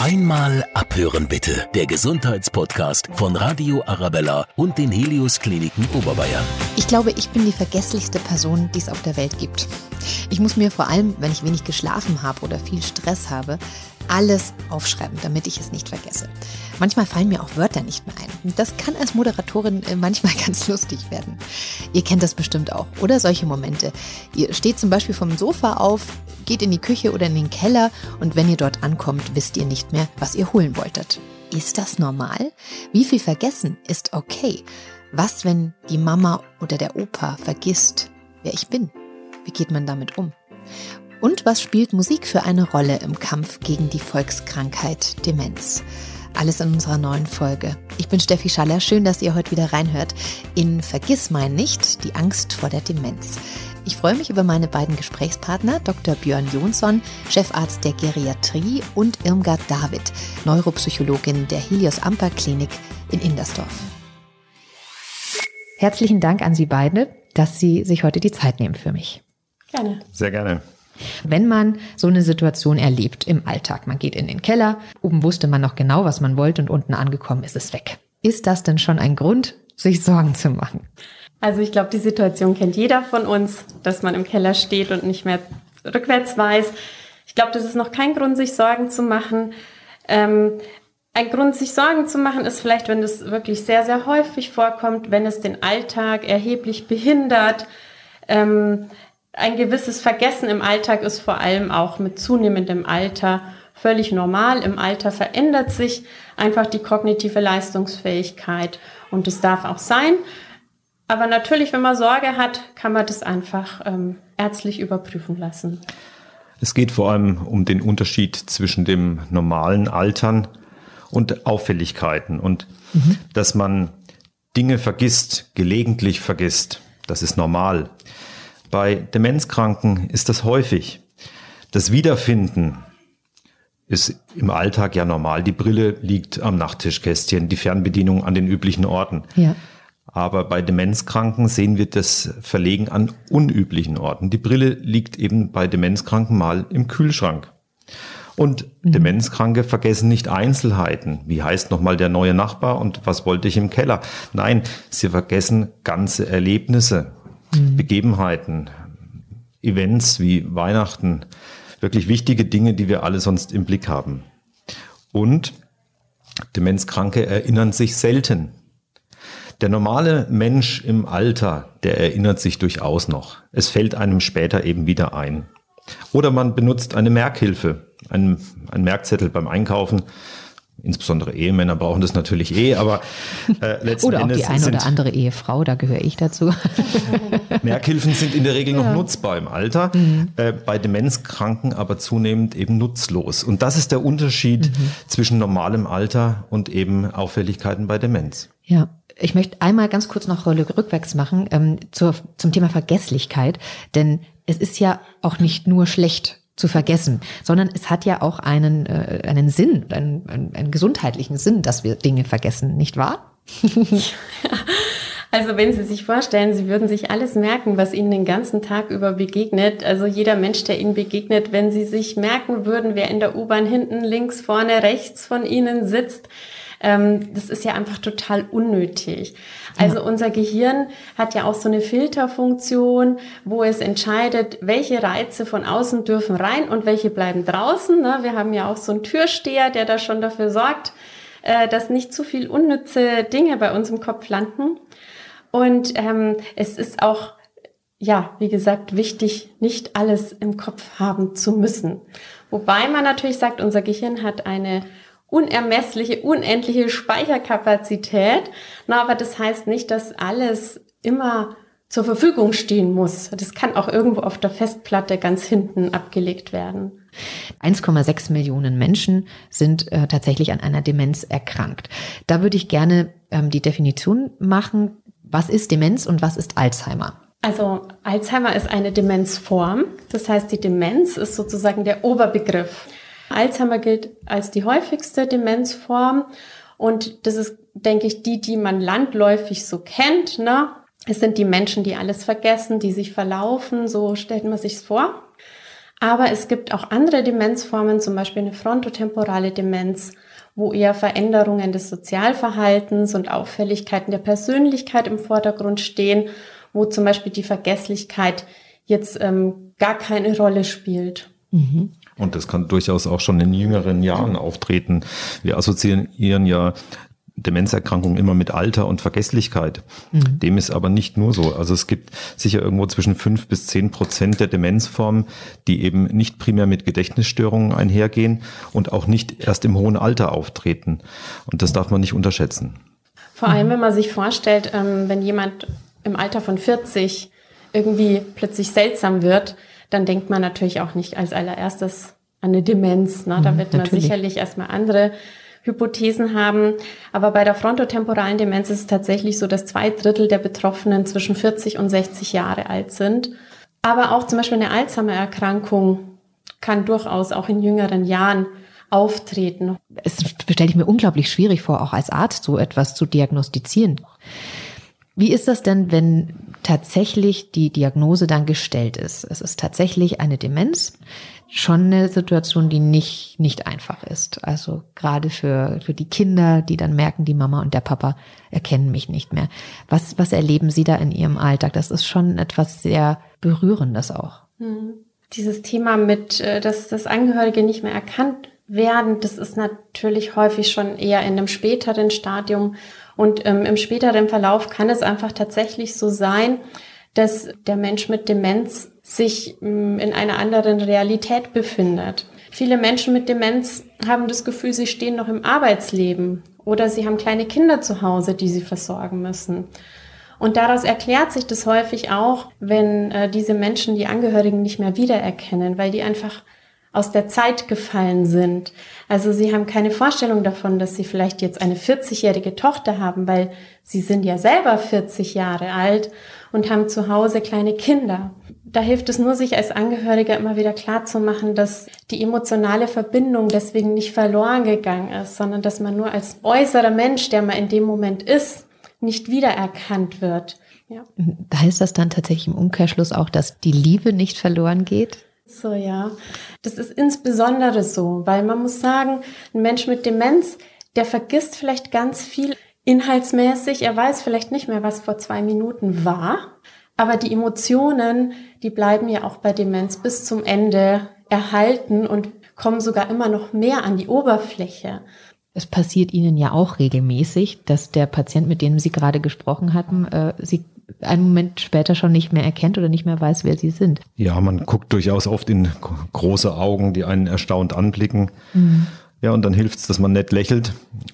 Einmal abhören bitte. Der Gesundheitspodcast von Radio Arabella und den Helios Kliniken Oberbayern. Ich glaube, ich bin die vergesslichste Person, die es auf der Welt gibt. Ich muss mir vor allem, wenn ich wenig geschlafen habe oder viel Stress habe, alles aufschreiben, damit ich es nicht vergesse. Manchmal fallen mir auch Wörter nicht mehr ein. Das kann als Moderatorin äh, manchmal ganz lustig werden. Ihr kennt das bestimmt auch, oder solche Momente. Ihr steht zum Beispiel vom Sofa auf, geht in die Küche oder in den Keller und wenn ihr dort ankommt, wisst ihr nicht mehr, was ihr holen wolltet. Ist das normal? Wie viel vergessen ist okay? Was, wenn die Mama oder der Opa vergisst, wer ich bin? Wie geht man damit um? Und was spielt Musik für eine Rolle im Kampf gegen die Volkskrankheit Demenz? Alles in unserer neuen Folge. Ich bin Steffi Schaller. Schön, dass ihr heute wieder reinhört in Vergiss mein nicht, die Angst vor der Demenz. Ich freue mich über meine beiden Gesprächspartner, Dr. Björn Jonsson, Chefarzt der Geriatrie und Irmgard David, Neuropsychologin der Helios Amper Klinik in Indersdorf. Herzlichen Dank an Sie beide, dass Sie sich heute die Zeit nehmen für mich. Gerne. Sehr gerne. Wenn man so eine Situation erlebt im Alltag, man geht in den Keller, oben wusste man noch genau, was man wollte und unten angekommen ist es weg. Ist das denn schon ein Grund, sich Sorgen zu machen? Also ich glaube, die Situation kennt jeder von uns, dass man im Keller steht und nicht mehr rückwärts weiß. Ich glaube, das ist noch kein Grund, sich Sorgen zu machen. Ähm, ein Grund, sich Sorgen zu machen, ist vielleicht, wenn es wirklich sehr, sehr häufig vorkommt, wenn es den Alltag erheblich behindert. Ähm, ein gewisses Vergessen im Alltag ist vor allem auch mit zunehmendem Alter völlig normal. Im Alter verändert sich einfach die kognitive Leistungsfähigkeit und es darf auch sein. Aber natürlich, wenn man Sorge hat, kann man das einfach ähm, ärztlich überprüfen lassen. Es geht vor allem um den Unterschied zwischen dem normalen Altern und Auffälligkeiten und mhm. dass man Dinge vergisst, gelegentlich vergisst. Das ist normal. Bei Demenzkranken ist das häufig. Das Wiederfinden ist im Alltag ja normal. Die Brille liegt am Nachttischkästchen, die Fernbedienung an den üblichen Orten. Ja. Aber bei Demenzkranken sehen wir das Verlegen an unüblichen Orten. Die Brille liegt eben bei Demenzkranken mal im Kühlschrank. Und mhm. Demenzkranke vergessen nicht Einzelheiten. Wie heißt nochmal der neue Nachbar und was wollte ich im Keller? Nein, sie vergessen ganze Erlebnisse mhm. Begebenheiten, Events wie Weihnachten, wirklich wichtige Dinge, die wir alle sonst im Blick haben. Und Demenzkranke erinnern sich selten. Der normale Mensch im Alter, der erinnert sich durchaus noch. Es fällt einem später eben wieder ein. Oder man benutzt eine Merkhilfe, einen, einen Merkzettel beim Einkaufen Insbesondere Ehemänner brauchen das natürlich eh, aber äh, letzten Oder auch Endes die eine oder andere Ehefrau, da gehöre ich dazu. Merkhilfen sind in der Regel ja. noch nutzbar im Alter, mhm. äh, bei Demenzkranken aber zunehmend eben nutzlos. Und das ist der Unterschied mhm. zwischen normalem Alter und eben Auffälligkeiten bei Demenz. Ja. Ich möchte einmal ganz kurz noch Rolle rückwärts machen ähm, zur, zum Thema Vergesslichkeit, denn es ist ja auch nicht nur schlecht, zu vergessen, sondern es hat ja auch einen, äh, einen Sinn, einen, einen, einen gesundheitlichen Sinn, dass wir Dinge vergessen, nicht wahr? Also wenn Sie sich vorstellen, Sie würden sich alles merken, was Ihnen den ganzen Tag über begegnet, also jeder Mensch, der Ihnen begegnet, wenn Sie sich merken würden, wer in der U-Bahn hinten, links, vorne, rechts von Ihnen sitzt, ähm, das ist ja einfach total unnötig. Also unser Gehirn hat ja auch so eine Filterfunktion, wo es entscheidet, welche Reize von außen dürfen rein und welche bleiben draußen. Ne? Wir haben ja auch so einen Türsteher, der da schon dafür sorgt, äh, dass nicht zu viel unnütze Dinge bei uns im Kopf landen. Und ähm, es ist auch ja, wie gesagt, wichtig, nicht alles im Kopf haben zu müssen. Wobei man natürlich sagt, unser Gehirn hat eine unermessliche, unendliche Speicherkapazität. Na, aber das heißt nicht, dass alles immer zur Verfügung stehen muss. Das kann auch irgendwo auf der Festplatte ganz hinten abgelegt werden. 1,6 Millionen Menschen sind äh, tatsächlich an einer Demenz erkrankt. Da würde ich gerne ähm, die Definition machen. Was ist Demenz und was ist Alzheimer? Also Alzheimer ist eine Demenzform. Das heißt, die Demenz ist sozusagen der Oberbegriff. Alzheimer gilt als die häufigste Demenzform und das ist, denke ich, die, die man landläufig so kennt. Ne? Es sind die Menschen, die alles vergessen, die sich verlaufen, so stellt man sich's vor. Aber es gibt auch andere Demenzformen, zum Beispiel eine frontotemporale Demenz, wo eher Veränderungen des Sozialverhaltens und Auffälligkeiten der Persönlichkeit im Vordergrund stehen, wo zum Beispiel die Vergesslichkeit jetzt ähm, gar keine Rolle spielt. Mhm. Und das kann durchaus auch schon in jüngeren Jahren auftreten. Wir assoziieren ja Demenzerkrankungen immer mit Alter und Vergesslichkeit. Mhm. Dem ist aber nicht nur so. Also es gibt sicher irgendwo zwischen fünf bis zehn Prozent der Demenzformen, die eben nicht primär mit Gedächtnisstörungen einhergehen und auch nicht erst im hohen Alter auftreten. Und das darf man nicht unterschätzen. Vor allem, wenn man sich vorstellt, ähm, wenn jemand im Alter von 40 irgendwie plötzlich seltsam wird, dann denkt man natürlich auch nicht als allererstes an eine Demenz. Ne? Da mhm, wird man natürlich. sicherlich erstmal andere Hypothesen haben. Aber bei der frontotemporalen Demenz ist es tatsächlich so, dass zwei Drittel der Betroffenen zwischen 40 und 60 Jahre alt sind. Aber auch zum Beispiel eine Alzheimer-Erkrankung kann durchaus auch in jüngeren Jahren auftreten. Es stelle ich mir unglaublich schwierig vor, auch als Arzt so etwas zu diagnostizieren. Wie ist das denn, wenn tatsächlich die Diagnose dann gestellt ist? Es ist tatsächlich eine Demenz schon eine Situation, die nicht, nicht einfach ist. Also gerade für, für die Kinder, die dann merken, die Mama und der Papa erkennen mich nicht mehr. Was, was erleben Sie da in Ihrem Alltag? Das ist schon etwas sehr Berührendes auch. Hm. Dieses Thema mit, äh, dass das Angehörige nicht mehr erkannt werden, das ist natürlich häufig schon eher in einem späteren Stadium. Und ähm, im späteren Verlauf kann es einfach tatsächlich so sein, dass der Mensch mit Demenz sich mm, in einer anderen Realität befindet. Viele Menschen mit Demenz haben das Gefühl, sie stehen noch im Arbeitsleben oder sie haben kleine Kinder zu Hause, die sie versorgen müssen. Und daraus erklärt sich das häufig auch, wenn äh, diese Menschen die Angehörigen nicht mehr wiedererkennen, weil die einfach aus der Zeit gefallen sind. Also sie haben keine Vorstellung davon, dass sie vielleicht jetzt eine 40-jährige Tochter haben, weil sie sind ja selber 40 Jahre alt und haben zu Hause kleine Kinder. Da hilft es nur, sich als Angehöriger immer wieder klar zu machen, dass die emotionale Verbindung deswegen nicht verloren gegangen ist, sondern dass man nur als äußerer Mensch, der man in dem Moment ist, nicht wiedererkannt wird. Ja. Heißt das dann tatsächlich im Umkehrschluss auch, dass die Liebe nicht verloren geht? So, ja. Das ist insbesondere so, weil man muss sagen, ein Mensch mit Demenz, der vergisst vielleicht ganz viel inhaltsmäßig. Er weiß vielleicht nicht mehr, was vor zwei Minuten war. Aber die Emotionen, die bleiben ja auch bei Demenz bis zum Ende erhalten und kommen sogar immer noch mehr an die Oberfläche. Es passiert Ihnen ja auch regelmäßig, dass der Patient, mit dem Sie gerade gesprochen hatten, äh, Sie einen Moment später schon nicht mehr erkennt oder nicht mehr weiß, wer Sie sind. Ja, man guckt durchaus oft in große Augen, die einen erstaunt anblicken. Mhm. Ja, und dann hilft es, dass man nett lächelt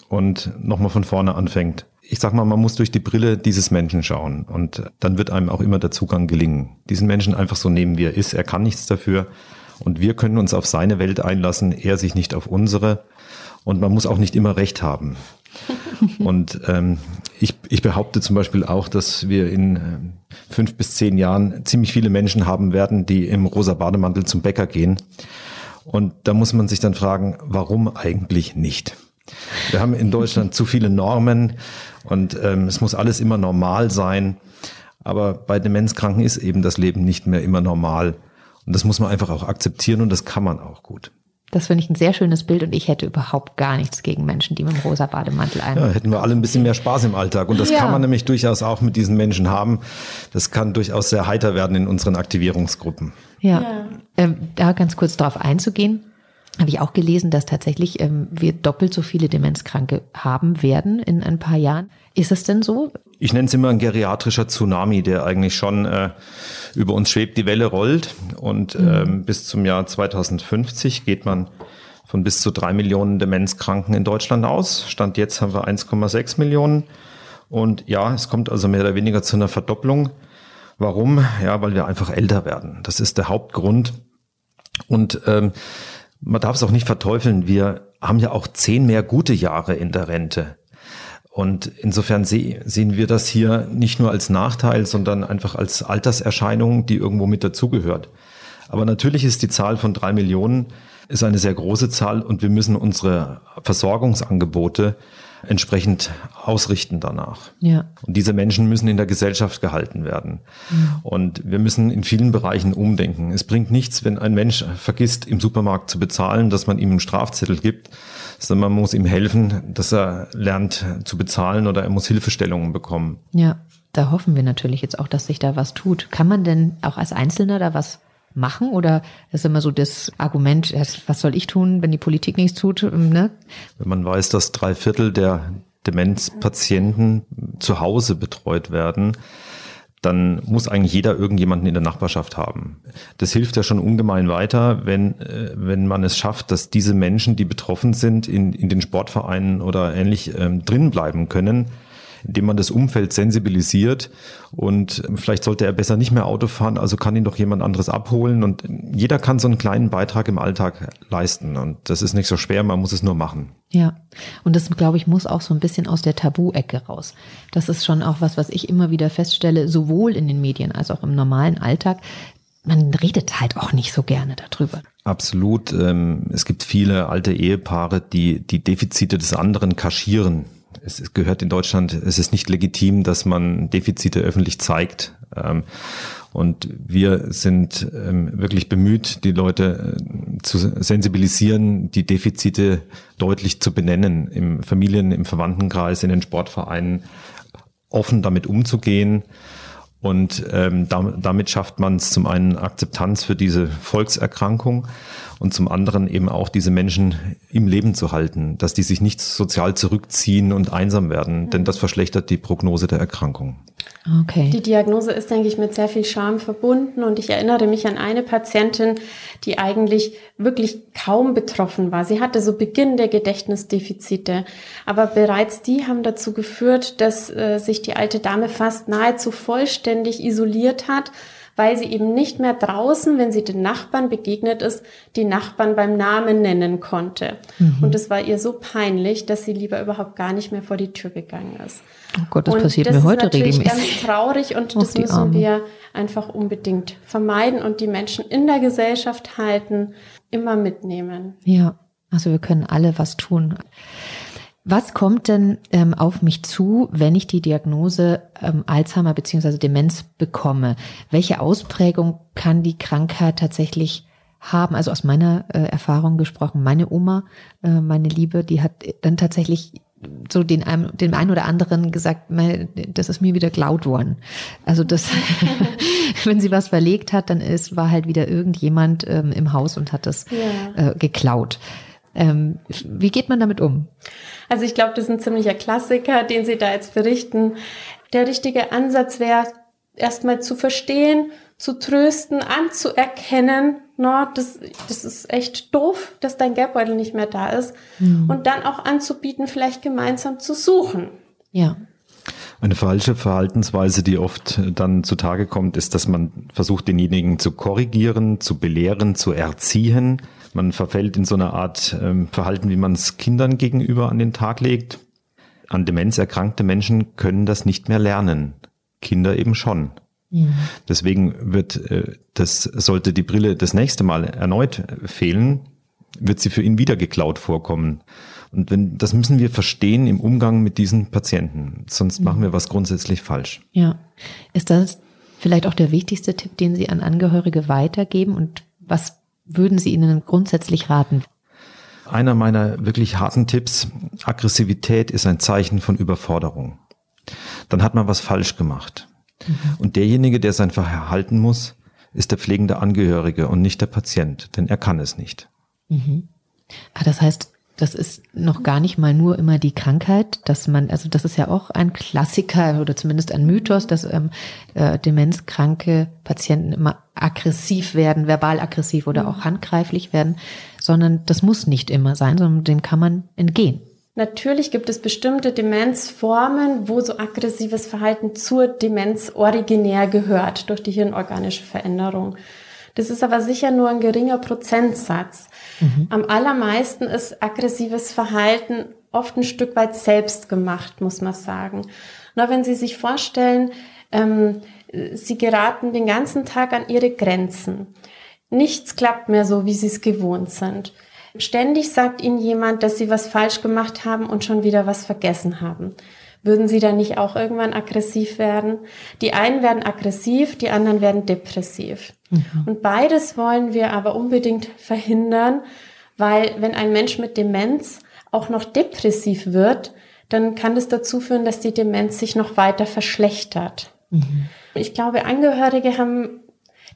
und nochmal von vorne anfängt ich sag mal, man muss durch die Brille dieses Menschen schauen und dann wird einem auch immer der Zugang gelingen. Diesen Menschen einfach so nehmen, wie er ist. Er kann nichts dafür und wir können uns auf seine Welt einlassen, er sich nicht auf unsere und man muss auch nicht immer Recht haben. und ähm, ich, ich behaupte zum Beispiel auch, dass wir in äh, fünf bis zehn Jahren ziemlich viele Menschen haben werden, die im rosa Bademantel zum Bäcker gehen. Und da muss man sich dann fragen, warum eigentlich nicht? Wir haben in Deutschland zu viele Normen und ähm, es muss alles immer normal sein. Aber bei Demenzkranken ist eben das Leben nicht mehr immer normal. Und das muss man einfach auch akzeptieren und das kann man auch gut. Das finde ich ein sehr schönes Bild und ich hätte überhaupt gar nichts gegen Menschen, die mit dem rosa Bademantel ein. Ja, hätten wir alle ein bisschen mehr Spaß im Alltag. Und das ja. kann man nämlich durchaus auch mit diesen Menschen haben. Das kann durchaus sehr heiter werden in unseren Aktivierungsgruppen. Ja, ja. Ähm, da ganz kurz darauf einzugehen habe ich auch gelesen, dass tatsächlich ähm, wir doppelt so viele Demenzkranke haben werden in ein paar Jahren. Ist es denn so? Ich nenne es immer ein geriatrischer Tsunami, der eigentlich schon äh, über uns schwebt, die Welle rollt. Und mhm. ähm, bis zum Jahr 2050 geht man von bis zu drei Millionen Demenzkranken in Deutschland aus. Stand jetzt haben wir 1,6 Millionen. Und ja, es kommt also mehr oder weniger zu einer Verdopplung. Warum? Ja, weil wir einfach älter werden. Das ist der Hauptgrund. Und ähm, man darf es auch nicht verteufeln. Wir haben ja auch zehn mehr gute Jahre in der Rente. Und insofern sehen wir das hier nicht nur als Nachteil, sondern einfach als Alterserscheinung, die irgendwo mit dazugehört. Aber natürlich ist die Zahl von drei Millionen ist eine sehr große Zahl und wir müssen unsere Versorgungsangebote entsprechend ausrichten danach. Ja. Und diese Menschen müssen in der Gesellschaft gehalten werden. Mhm. Und wir müssen in vielen Bereichen umdenken. Es bringt nichts, wenn ein Mensch vergisst, im Supermarkt zu bezahlen, dass man ihm einen Strafzettel gibt, sondern man muss ihm helfen, dass er lernt zu bezahlen oder er muss Hilfestellungen bekommen. Ja, da hoffen wir natürlich jetzt auch, dass sich da was tut. Kann man denn auch als Einzelner da was machen? Oder ist immer so das Argument, was soll ich tun, wenn die Politik nichts tut? Ne? Wenn man weiß, dass drei Viertel der Demenzpatienten zu Hause betreut werden, dann muss eigentlich jeder irgendjemanden in der Nachbarschaft haben. Das hilft ja schon ungemein weiter, wenn, äh, wenn man es schafft, dass diese Menschen, die betroffen sind, in, in den Sportvereinen oder ähnlich ähm, drin bleiben können indem man das Umfeld sensibilisiert und vielleicht sollte er besser nicht mehr Auto fahren, also kann ihn doch jemand anderes abholen und jeder kann so einen kleinen Beitrag im Alltag leisten und das ist nicht so schwer, man muss es nur machen. Ja, und das, glaube ich, muss auch so ein bisschen aus der Tabu-Ecke raus. Das ist schon auch was, was ich immer wieder feststelle, sowohl in den Medien als auch im normalen Alltag. Man redet halt auch nicht so gerne darüber. Absolut. Ähm, es gibt viele alte Ehepaare, die die Defizite des anderen kaschieren es gehört in Deutschland, es ist nicht legitim, dass man Defizite öffentlich zeigt. Ähm, und wir sind ähm, wirklich bemüht, die Leute äh, zu sensibilisieren, die Defizite deutlich zu benennen, im Familien-, im Verwandtenkreis, in den Sportvereinen offen damit umzugehen. Und ähm, damit schafft man es zum einen Akzeptanz für diese Volkserkrankung und zum anderen eben auch diese Menschen im Leben zu halten, dass die sich nicht sozial zurückziehen und einsam werden, denn das verschlechtert die Prognose der Erkrankung. Okay. Die Diagnose ist, denke ich, mit sehr viel Scham verbunden und ich erinnere mich an eine Patientin, die eigentlich wirklich kaum betroffen war. Sie hatte so Beginn der Gedächtnisdefizite, aber bereits die haben dazu geführt, dass äh, sich die alte Dame fast nahezu vollständig isoliert hat weil sie eben nicht mehr draußen, wenn sie den Nachbarn begegnet ist, die Nachbarn beim Namen nennen konnte. Mhm. Und es war ihr so peinlich, dass sie lieber überhaupt gar nicht mehr vor die Tür gegangen ist. Oh Gott, das und passiert das mir heute regelmäßig. Das ist ganz traurig und das müssen Arme. wir einfach unbedingt vermeiden und die Menschen in der Gesellschaft halten, immer mitnehmen. Ja, also wir können alle was tun. Was kommt denn ähm, auf mich zu, wenn ich die Diagnose ähm, Alzheimer beziehungsweise Demenz bekomme? Welche Ausprägung kann die Krankheit tatsächlich haben? Also aus meiner äh, Erfahrung gesprochen, meine Oma, äh, meine Liebe, die hat dann tatsächlich so den, einem, dem einen oder anderen gesagt, das ist mir wieder klaut worden. Also das, wenn sie was verlegt hat, dann ist, war halt wieder irgendjemand ähm, im Haus und hat das ja. äh, geklaut. Ähm, wie geht man damit um? Also ich glaube, das ist ein ziemlicher Klassiker, den Sie da jetzt berichten. Der richtige Ansatz wäre, erstmal zu verstehen, zu trösten, anzuerkennen, no, das, das ist echt doof, dass dein Geldbeutel nicht mehr da ist. Mhm. Und dann auch anzubieten, vielleicht gemeinsam zu suchen. Ja. Eine falsche Verhaltensweise, die oft dann zutage kommt, ist, dass man versucht, denjenigen zu korrigieren, zu belehren, zu erziehen. Man verfällt in so eine Art ähm, Verhalten, wie man es Kindern gegenüber an den Tag legt. An Demenz erkrankte Menschen können das nicht mehr lernen. Kinder eben schon. Ja. Deswegen wird äh, das, sollte die Brille das nächste Mal erneut fehlen, wird sie für ihn wieder geklaut vorkommen. Und wenn, das müssen wir verstehen im Umgang mit diesen Patienten. Sonst machen wir was grundsätzlich falsch. Ja. Ist das vielleicht auch der wichtigste Tipp, den Sie an Angehörige weitergeben? Und was würden Sie ihnen grundsätzlich raten? Einer meiner wirklich harten Tipps, Aggressivität ist ein Zeichen von Überforderung. Dann hat man was falsch gemacht. Mhm. Und derjenige, der sein Verhalten muss, ist der pflegende Angehörige und nicht der Patient, denn er kann es nicht. Mhm. Ah, das heißt, das ist noch gar nicht mal nur immer die Krankheit, dass man, also das ist ja auch ein Klassiker oder zumindest ein Mythos, dass ähm, äh, demenzkranke Patienten immer aggressiv werden, verbal aggressiv oder auch handgreiflich werden, sondern das muss nicht immer sein, sondern dem kann man entgehen. Natürlich gibt es bestimmte Demenzformen, wo so aggressives Verhalten zur Demenz originär gehört durch die hirnorganische Veränderung. Das ist aber sicher nur ein geringer Prozentsatz. Mhm. Am allermeisten ist aggressives Verhalten oft ein Stück weit selbst gemacht, muss man sagen. Na, wenn Sie sich vorstellen, ähm, Sie geraten den ganzen Tag an Ihre Grenzen. Nichts klappt mehr so, wie Sie es gewohnt sind. Ständig sagt ihnen jemand, dass sie was falsch gemacht haben und schon wieder was vergessen haben. Würden sie dann nicht auch irgendwann aggressiv werden? Die einen werden aggressiv, die anderen werden depressiv. Mhm. Und beides wollen wir aber unbedingt verhindern, weil wenn ein Mensch mit Demenz auch noch depressiv wird, dann kann das dazu führen, dass die Demenz sich noch weiter verschlechtert. Mhm. Ich glaube, Angehörige haben,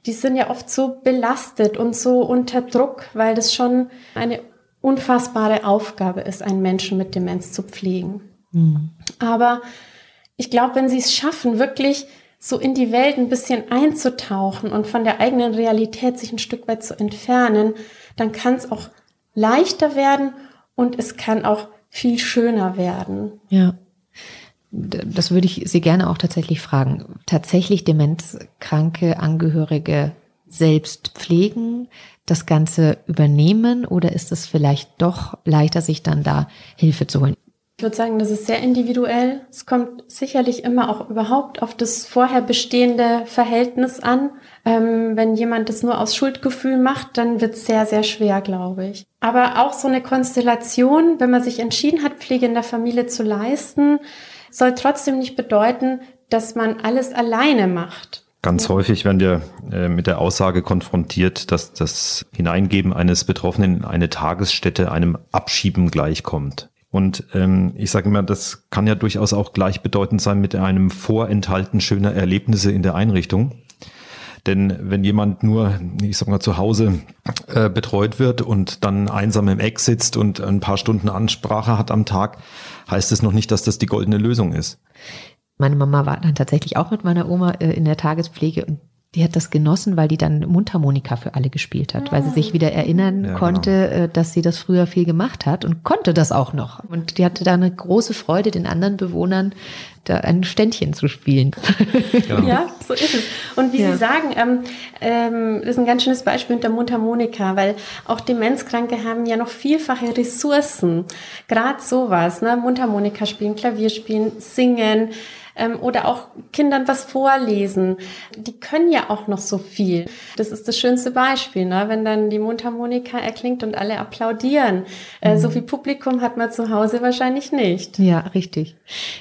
die sind ja oft so belastet und so unter Druck, weil das schon eine unfassbare Aufgabe ist, einen Menschen mit Demenz zu pflegen. Mhm. Aber ich glaube, wenn sie es schaffen, wirklich so in die Welt ein bisschen einzutauchen und von der eigenen Realität sich ein Stück weit zu entfernen, dann kann es auch leichter werden und es kann auch viel schöner werden. Ja. Das würde ich Sie gerne auch tatsächlich fragen. Tatsächlich demenzkranke Angehörige selbst pflegen, das Ganze übernehmen oder ist es vielleicht doch leichter, sich dann da Hilfe zu holen? Ich würde sagen, das ist sehr individuell. Es kommt sicherlich immer auch überhaupt auf das vorher bestehende Verhältnis an. Ähm, wenn jemand das nur aus Schuldgefühl macht, dann wird es sehr, sehr schwer, glaube ich. Aber auch so eine Konstellation, wenn man sich entschieden hat, Pflege in der Familie zu leisten, soll trotzdem nicht bedeuten, dass man alles alleine macht. Ganz häufig werden wir äh, mit der Aussage konfrontiert, dass das Hineingeben eines Betroffenen in eine Tagesstätte einem Abschieben gleichkommt. Und ähm, ich sage immer, das kann ja durchaus auch gleichbedeutend sein mit einem Vorenthalten schöner Erlebnisse in der Einrichtung. Denn wenn jemand nur, ich sag mal, zu Hause äh, betreut wird und dann einsam im Eck sitzt und ein paar Stunden Ansprache hat am Tag, heißt es noch nicht, dass das die goldene Lösung ist. Meine Mama war dann tatsächlich auch mit meiner Oma äh, in der Tagespflege und die hat das genossen, weil die dann Mundharmonika für alle gespielt hat, weil sie sich wieder erinnern ja, genau. konnte, genau. dass sie das früher viel gemacht hat und konnte das auch noch. Und die hatte da eine große Freude, den anderen Bewohnern da ein Ständchen zu spielen. Ja, ja so ist es. Und wie ja. Sie sagen, ähm, ähm, ist ein ganz schönes Beispiel mit der Mundharmonika, weil auch Demenzkranke haben ja noch vielfache Ressourcen. Gerade sowas, ne? Mundharmonika spielen, Klavier spielen, singen, ähm, oder auch Kindern was vorlesen. Die können ja auch noch so viel. Das ist das schönste Beispiel, ne? wenn dann die Mundharmonika erklingt und alle applaudieren. Äh, mhm. So viel Publikum hat man zu Hause wahrscheinlich nicht. Ja, richtig.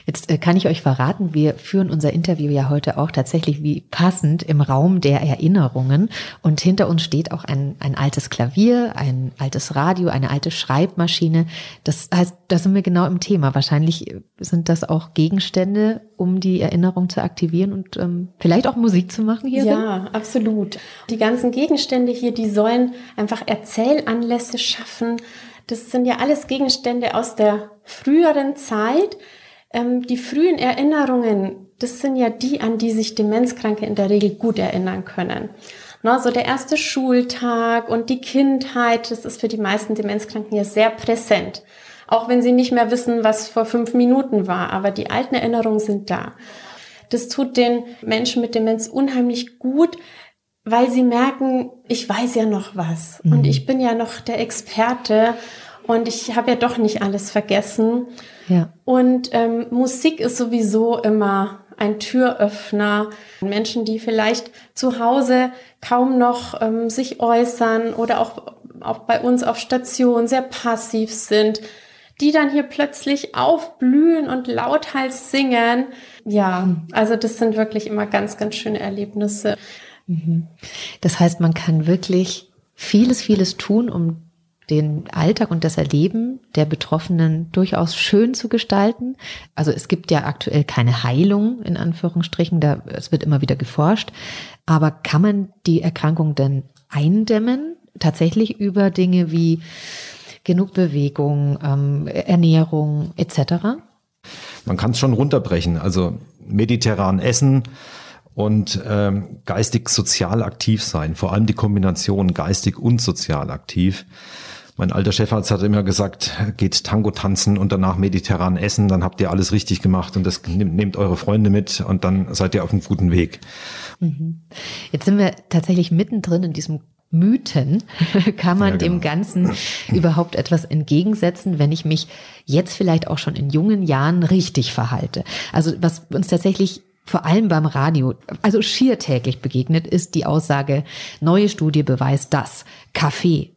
Jetzt äh, kann ich euch verraten, wir führen unser Interview ja heute auch tatsächlich wie passend im Raum der Erinnerungen. Und hinter uns steht auch ein, ein altes Klavier, ein altes Radio, eine alte Schreibmaschine. Das heißt, da sind wir genau im Thema. Wahrscheinlich sind das auch Gegenstände, um die Erinnerung zu aktivieren und ähm, vielleicht auch Musik zu machen hier? Ja, absolut. Die ganzen Gegenstände hier, die sollen einfach Erzählanlässe schaffen. Das sind ja alles Gegenstände aus der früheren Zeit. Ähm, die frühen Erinnerungen, das sind ja die, an die sich Demenzkranke in der Regel gut erinnern können. Ne, so der erste Schultag und die Kindheit, das ist für die meisten Demenzkranken ja sehr präsent auch wenn sie nicht mehr wissen, was vor fünf Minuten war. Aber die alten Erinnerungen sind da. Das tut den Menschen mit Demenz unheimlich gut, weil sie merken, ich weiß ja noch was mhm. und ich bin ja noch der Experte und ich habe ja doch nicht alles vergessen. Ja. Und ähm, Musik ist sowieso immer ein Türöffner. Menschen, die vielleicht zu Hause kaum noch ähm, sich äußern oder auch, auch bei uns auf Station sehr passiv sind, die dann hier plötzlich aufblühen und lauthals singen. Ja, also das sind wirklich immer ganz, ganz schöne Erlebnisse. Mhm. Das heißt, man kann wirklich vieles, vieles tun, um den Alltag und das Erleben der Betroffenen durchaus schön zu gestalten. Also es gibt ja aktuell keine Heilung in Anführungsstrichen, da es wird immer wieder geforscht. Aber kann man die Erkrankung denn eindämmen? Tatsächlich über Dinge wie genug Bewegung, ähm, Ernährung etc.? Man kann es schon runterbrechen. Also mediterran essen und ähm, geistig sozial aktiv sein. Vor allem die Kombination geistig und sozial aktiv. Mein alter Chefarzt hat immer gesagt, geht Tango tanzen und danach mediterran essen, dann habt ihr alles richtig gemacht und das nehmt, eure Freunde mit und dann seid ihr auf einem guten Weg. Mhm. Jetzt sind wir tatsächlich mittendrin in diesem Mythen kann man ja, genau. dem Ganzen überhaupt etwas entgegensetzen, wenn ich mich jetzt vielleicht auch schon in jungen Jahren richtig verhalte. Also was uns tatsächlich vor allem beim Radio, also schier täglich begegnet, ist die Aussage, neue Studie beweist das. Kaffee,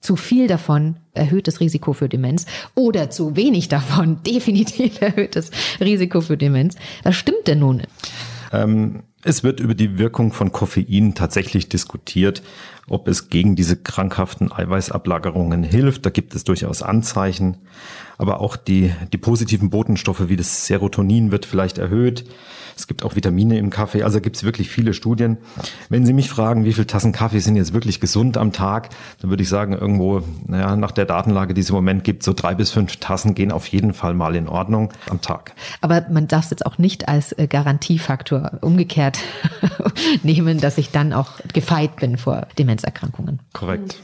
zu viel davon erhöhtes Risiko für Demenz oder zu wenig davon definitiv erhöhtes Risiko für Demenz. Was stimmt denn nun? Ähm, es wird über die Wirkung von Koffein tatsächlich diskutiert, ob es gegen diese krankhaften Eiweißablagerungen hilft. Da gibt es durchaus Anzeichen. Aber auch die, die positiven Botenstoffe wie das Serotonin wird vielleicht erhöht. Es gibt auch Vitamine im Kaffee, also gibt es wirklich viele Studien. Wenn Sie mich fragen, wie viele Tassen Kaffee sind jetzt wirklich gesund am Tag, dann würde ich sagen, irgendwo, naja, nach der Datenlage, die es im Moment gibt, so drei bis fünf Tassen gehen auf jeden Fall mal in Ordnung am Tag. Aber man darf es jetzt auch nicht als äh, Garantiefaktor umgekehrt nehmen, dass ich dann auch gefeit bin vor Demenzerkrankungen. Korrekt.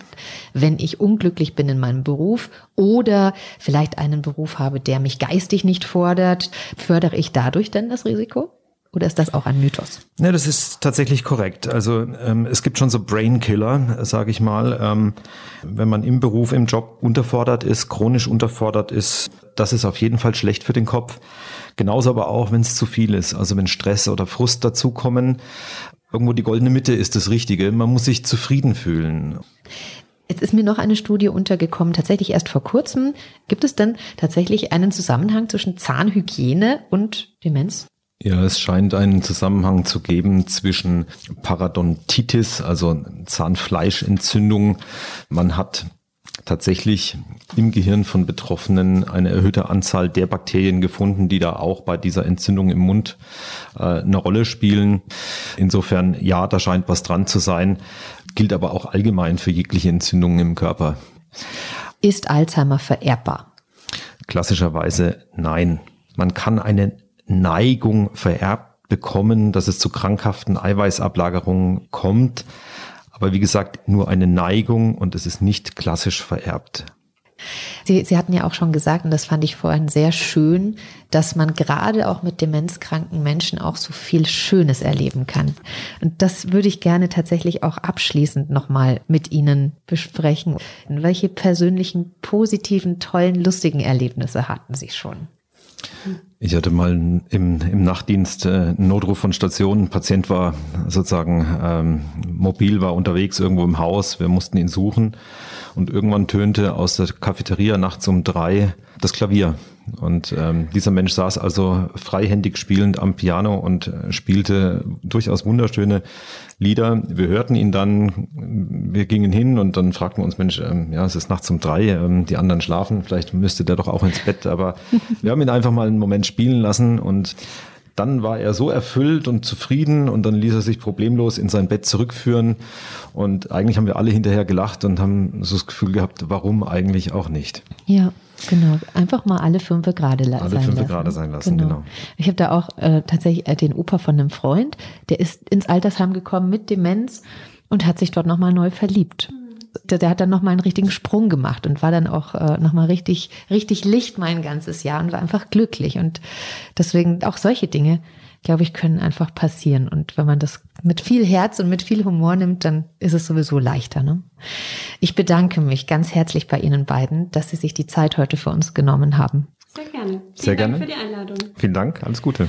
Wenn ich unglücklich bin in meinem Beruf oder vielleicht einen Beruf habe, der mich geistig nicht fordert, fördere ich dadurch denn das Risiko? Oder ist das auch ein Mythos? Ne, das ist tatsächlich korrekt. Also ähm, es gibt schon so Brainkiller, sage ich mal. Ähm, wenn man im Beruf, im Job unterfordert ist, chronisch unterfordert ist, das ist auf jeden Fall schlecht für den Kopf. Genauso aber auch, wenn es zu viel ist. Also wenn Stress oder Frust dazukommen. Irgendwo die goldene Mitte ist das Richtige. Man muss sich zufrieden fühlen. Jetzt ist mir noch eine Studie untergekommen, tatsächlich erst vor kurzem. Gibt es denn tatsächlich einen Zusammenhang zwischen Zahnhygiene und Demenz? Ja, es scheint einen Zusammenhang zu geben zwischen Parodontitis, also Zahnfleischentzündung. Man hat tatsächlich im Gehirn von Betroffenen eine erhöhte Anzahl der Bakterien gefunden, die da auch bei dieser Entzündung im Mund äh, eine Rolle spielen. Insofern, ja, da scheint was dran zu sein, gilt aber auch allgemein für jegliche Entzündungen im Körper. Ist Alzheimer vererbbar? Klassischerweise nein. Man kann eine Neigung vererbt bekommen, dass es zu krankhaften Eiweißablagerungen kommt. Aber wie gesagt, nur eine Neigung und es ist nicht klassisch vererbt. Sie, Sie hatten ja auch schon gesagt, und das fand ich vorhin sehr schön, dass man gerade auch mit demenzkranken Menschen auch so viel Schönes erleben kann. Und das würde ich gerne tatsächlich auch abschließend nochmal mit Ihnen besprechen. Welche persönlichen, positiven, tollen, lustigen Erlebnisse hatten Sie schon? Ich hatte mal im, im Nachtdienst äh, einen Notruf von Station. Ein Patient war sozusagen ähm, mobil, war unterwegs irgendwo im Haus. Wir mussten ihn suchen. Und irgendwann tönte aus der Cafeteria nachts um drei das Klavier. Und ähm, dieser Mensch saß also freihändig spielend am Piano und äh, spielte durchaus wunderschöne Lieder. Wir hörten ihn dann, wir gingen hin und dann fragten wir uns, Mensch, ähm, ja, es ist nachts um drei, ähm, die anderen schlafen, vielleicht müsste der doch auch ins Bett. Aber wir haben ihn einfach mal einen Moment spielen lassen und dann war er so erfüllt und zufrieden und dann ließ er sich problemlos in sein Bett zurückführen. Und eigentlich haben wir alle hinterher gelacht und haben so das Gefühl gehabt, warum eigentlich auch nicht. Ja. Genau, einfach mal alle fünf gerade alle sein fünf lassen. gerade sein lassen, genau. genau. Ich habe da auch äh, tatsächlich äh, den Opa von einem Freund, der ist ins Altersheim gekommen mit Demenz und hat sich dort nochmal neu verliebt. Der, der, hat dann nochmal einen richtigen Sprung gemacht und war dann auch äh, nochmal richtig, richtig Licht mein ganzes Jahr und war einfach glücklich. Und deswegen auch solche Dinge glaube ich, können einfach passieren. Und wenn man das mit viel Herz und mit viel Humor nimmt, dann ist es sowieso leichter. Ne? Ich bedanke mich ganz herzlich bei Ihnen beiden, dass Sie sich die Zeit heute für uns genommen haben. Sehr gerne. Vielen Sehr Dank gerne. für die Einladung. Vielen Dank, alles Gute.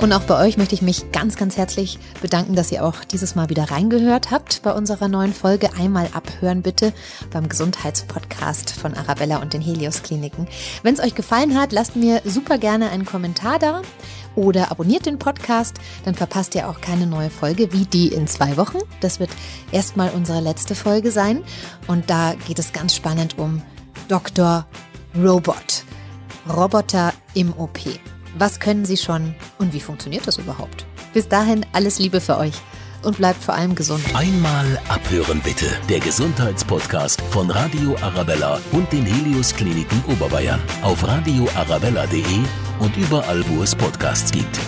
Und auch bei euch möchte ich mich ganz, ganz herzlich bedanken, dass ihr auch dieses Mal wieder reingehört habt bei unserer neuen Folge. Einmal abhören bitte beim Gesundheitspodcast von Arabella und den Helios Kliniken. Wenn es euch gefallen hat, lasst mir super gerne einen Kommentar da oder abonniert den Podcast, dann verpasst ihr auch keine neue Folge wie die in zwei Wochen. Das wird erstmal unsere letzte Folge sein und da geht es ganz spannend um Dr. Robot. Roboter im OP. Was können sie schon und wie funktioniert das überhaupt? Bis dahin alles Liebe für euch und bleibt vor allem gesund. Einmal abhören bitte. Der Gesundheitspodcast von Radio Arabella und den Helios Kliniken Oberbayern auf radioarabella.de und überall, wo es Podcasts gibt.